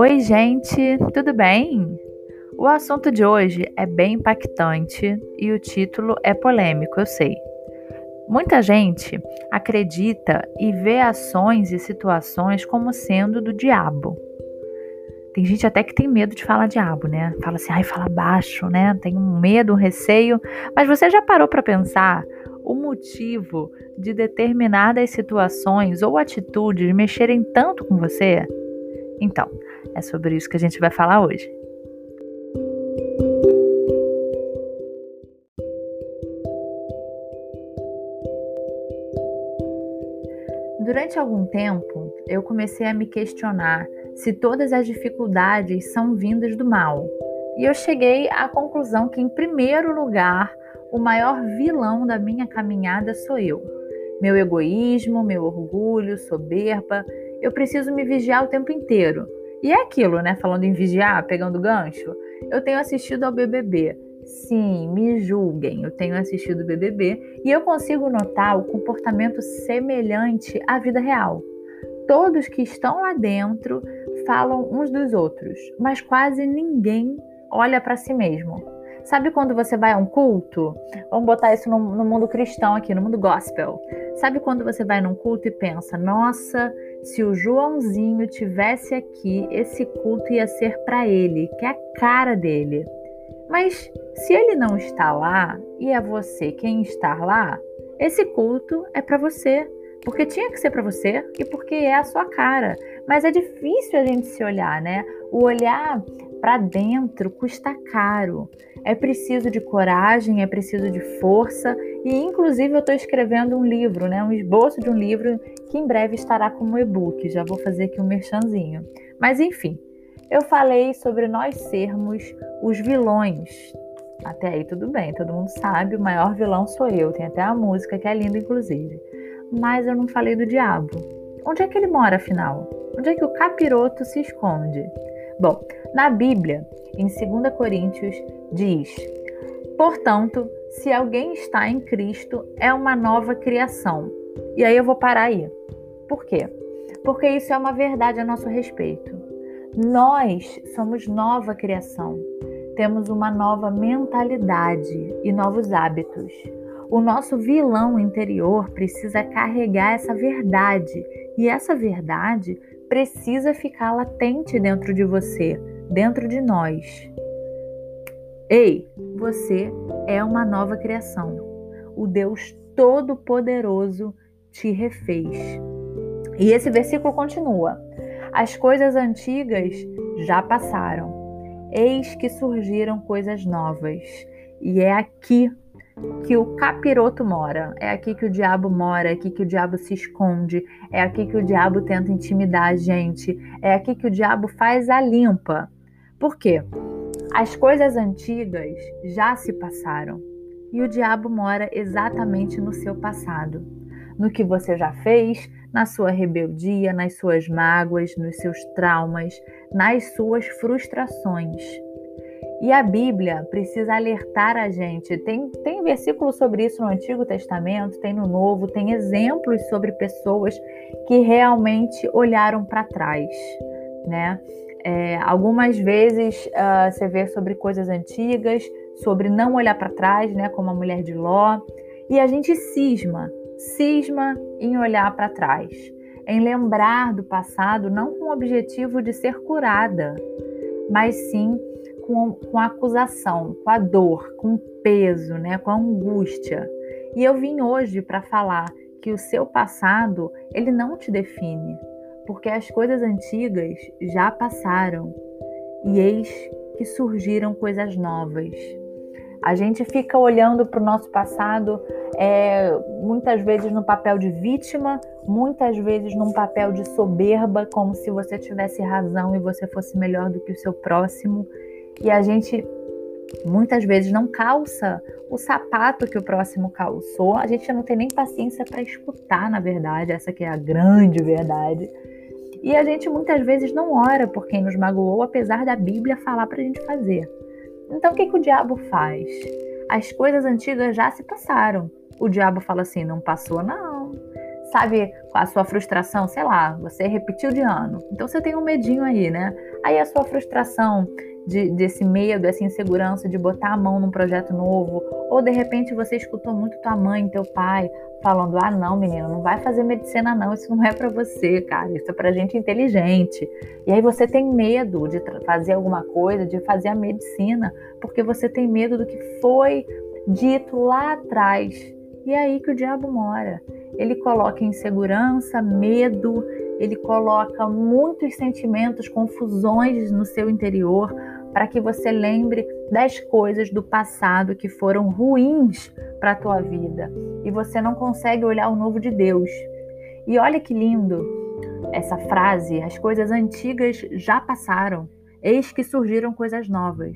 Oi, gente, tudo bem? O assunto de hoje é bem impactante e o título é polêmico, eu sei. Muita gente acredita e vê ações e situações como sendo do diabo. Tem gente até que tem medo de falar diabo, né? Fala assim, ai, fala baixo, né? Tem um medo, um receio. Mas você já parou para pensar o motivo de determinadas situações ou atitudes mexerem tanto com você? Então, é sobre isso que a gente vai falar hoje. Durante algum tempo, eu comecei a me questionar se todas as dificuldades são vindas do mal. E eu cheguei à conclusão que, em primeiro lugar, o maior vilão da minha caminhada sou eu. Meu egoísmo, meu orgulho, soberba. Eu preciso me vigiar o tempo inteiro. E é aquilo, né? Falando em vigiar, pegando gancho. Eu tenho assistido ao BBB Sim, me julguem. Eu tenho assistido o BBB e eu consigo notar o comportamento semelhante à vida real. Todos que estão lá dentro falam uns dos outros, mas quase ninguém olha para si mesmo. Sabe quando você vai a um culto? Vamos botar isso no, no, mundo cristão aqui, no mundo gospel. Sabe quando você vai num culto e pensa: nossa, se o Joãozinho tivesse aqui, esse culto ia ser para ele, que é a cara dele. Mas se ele não está lá e é você quem está lá, esse culto é para você, porque tinha que ser para você e porque é a sua cara. Mas é difícil a gente se olhar, né? O olhar para dentro custa caro. É preciso de coragem, é preciso de força e inclusive eu estou escrevendo um livro, né? Um esboço de um livro que em breve estará como e-book. Já vou fazer aqui um merchanzinho. Mas enfim, eu falei sobre nós sermos os vilões. Até aí tudo bem, todo mundo sabe, o maior vilão sou eu. Tem até a música que é linda, inclusive. Mas eu não falei do diabo. Onde é que ele mora, afinal? Onde é que o capiroto se esconde? Bom, na Bíblia, em 2 Coríntios, diz: Portanto, se alguém está em Cristo, é uma nova criação. E aí eu vou parar aí. Por quê? Porque isso é uma verdade a nosso respeito. Nós somos nova criação. Temos uma nova mentalidade e novos hábitos. O nosso vilão interior precisa carregar essa verdade e essa verdade precisa ficar latente dentro de você, dentro de nós. Ei, você é uma nova criação. O Deus Todo-Poderoso te refez. E esse versículo continua. As coisas antigas já passaram. Eis que surgiram coisas novas. E é aqui que o capiroto mora. É aqui que o diabo mora, é aqui que o diabo se esconde, é aqui que o diabo tenta intimidar a gente, é aqui que o diabo faz a limpa. Por quê? As coisas antigas já se passaram e o diabo mora exatamente no seu passado, no que você já fez, na sua rebeldia, nas suas mágoas, nos seus traumas, nas suas frustrações. E a Bíblia precisa alertar a gente. Tem, tem versículo sobre isso no Antigo Testamento, tem no Novo, tem exemplos sobre pessoas que realmente olharam para trás, né? É, algumas vezes uh, você vê sobre coisas antigas, sobre não olhar para trás, né? Como a mulher de Ló, e a gente cisma cisma em olhar para trás, em lembrar do passado não com o objetivo de ser curada, mas sim com, com a acusação, com a dor, com o peso, né, com a angústia. E eu vim hoje para falar que o seu passado, ele não te define, porque as coisas antigas já passaram e eis que surgiram coisas novas. A gente fica olhando para o nosso passado é, muitas vezes no papel de vítima, muitas vezes num papel de soberba, como se você tivesse razão e você fosse melhor do que o seu próximo. E a gente muitas vezes não calça o sapato que o próximo calçou. A gente não tem nem paciência para escutar, na verdade, essa que é a grande verdade. E a gente muitas vezes não ora por quem nos magoou, apesar da Bíblia falar para a gente fazer. Então, o que, que o diabo faz? As coisas antigas já se passaram. O diabo fala assim: não passou, não. sabe, a sua frustração, sei lá, você repetiu de ano. Então você tem um medinho aí, né? Aí a sua frustração de, desse medo, essa insegurança de botar a mão num projeto novo, ou de repente você escutou muito tua mãe, teu pai falando: "Ah, não, menino, não vai fazer medicina não, isso não é para você, cara, isso é para gente inteligente". E aí você tem medo de fazer alguma coisa, de fazer a medicina, porque você tem medo do que foi dito lá atrás. E é aí que o diabo mora. Ele coloca insegurança, medo, ele coloca muitos sentimentos, confusões no seu interior para que você lembre das coisas do passado que foram ruins para a tua vida e você não consegue olhar o novo de Deus. E olha que lindo essa frase: as coisas antigas já passaram, eis que surgiram coisas novas.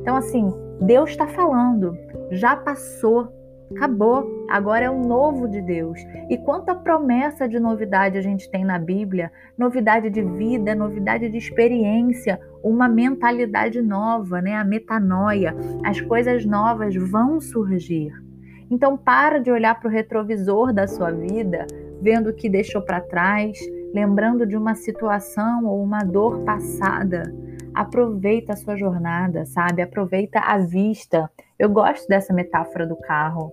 Então, assim, Deus está falando, já passou, Acabou. Agora é o novo de Deus. E quanta promessa de novidade a gente tem na Bíblia: novidade de vida, novidade de experiência, uma mentalidade nova, né? A metanoia. As coisas novas vão surgir. Então para de olhar para o retrovisor da sua vida, vendo o que deixou para trás, lembrando de uma situação ou uma dor passada. Aproveita a sua jornada, sabe? Aproveita a vista. Eu gosto dessa metáfora do carro,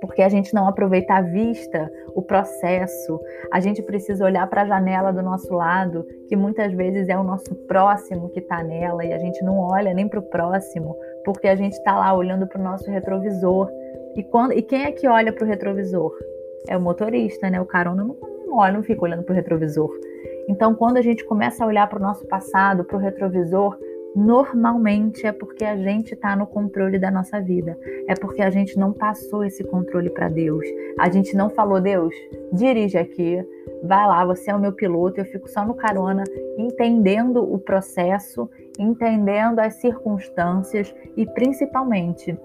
porque a gente não aproveita a vista, o processo. A gente precisa olhar para a janela do nosso lado, que muitas vezes é o nosso próximo que está nela, e a gente não olha nem para o próximo, porque a gente está lá olhando para o nosso retrovisor. E, quando, e quem é que olha para o retrovisor? É o motorista, né? O carona não, não olha, não fica olhando para o retrovisor. Então, quando a gente começa a olhar para o nosso passado, para o retrovisor, normalmente é porque a gente está no controle da nossa vida. É porque a gente não passou esse controle para Deus. A gente não falou, Deus, dirige aqui, vai lá, você é o meu piloto, eu fico só no carona, entendendo o processo, entendendo as circunstâncias e principalmente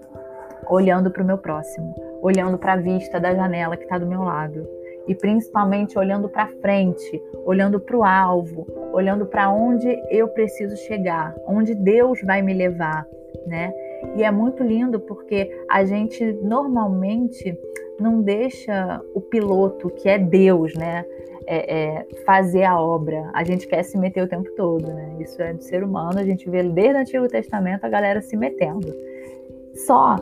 olhando para o meu próximo, olhando para a vista da janela que está do meu lado e principalmente olhando para frente, olhando para o alvo, olhando para onde eu preciso chegar, onde Deus vai me levar, né? E é muito lindo porque a gente normalmente não deixa o piloto, que é Deus, né? É, é, fazer a obra. A gente quer se meter o tempo todo, né? Isso é do ser humano, a gente vê desde o Antigo Testamento a galera se metendo. Só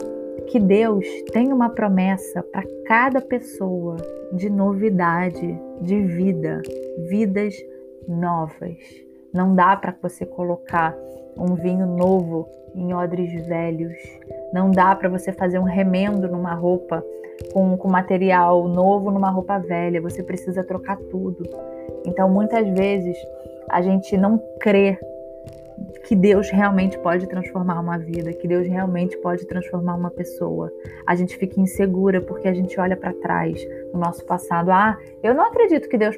que Deus tem uma promessa para cada pessoa de novidade, de vida, vidas novas. Não dá para você colocar um vinho novo em odres velhos. Não dá para você fazer um remendo numa roupa com, com material novo numa roupa velha. Você precisa trocar tudo. Então, muitas vezes, a gente não crê que Deus realmente pode transformar uma vida, que Deus realmente pode transformar uma pessoa. A gente fica insegura porque a gente olha para trás no nosso passado. Ah, eu não acredito que Deus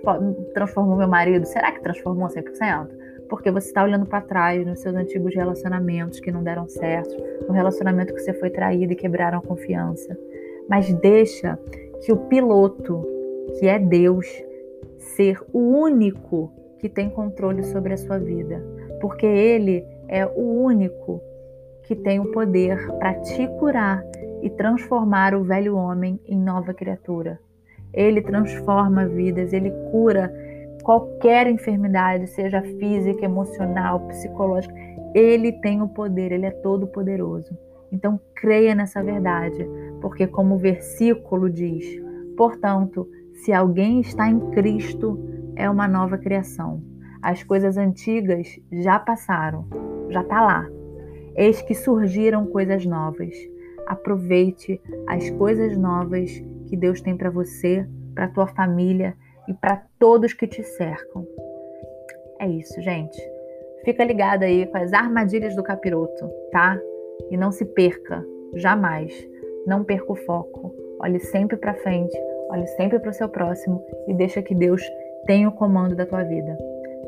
transformou meu marido. Será que transformou 100%? Porque você está olhando para trás nos seus antigos relacionamentos que não deram certo, no relacionamento que você foi traído e quebraram a confiança. Mas deixa que o piloto, que é Deus, ser o único que tem controle sobre a sua vida porque Ele é o único que tem o poder para te curar e transformar o velho homem em nova criatura. Ele transforma vidas, ele cura qualquer enfermidade, seja física, emocional, psicológica. Ele tem o poder, ele é todo poderoso. Então creia nessa verdade, porque como o versículo diz, portanto, se alguém está em Cristo, é uma nova criação. As coisas antigas já passaram, já está lá. Eis que surgiram coisas novas. Aproveite as coisas novas que Deus tem para você, para tua família e para todos que te cercam. É isso, gente. Fica ligado aí com as armadilhas do capiroto, tá? E não se perca, jamais. Não perca o foco. Olhe sempre para frente, olhe sempre para o seu próximo e deixa que Deus tenha o comando da tua vida.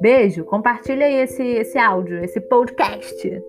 Beijo, compartilha aí esse, esse áudio, esse podcast.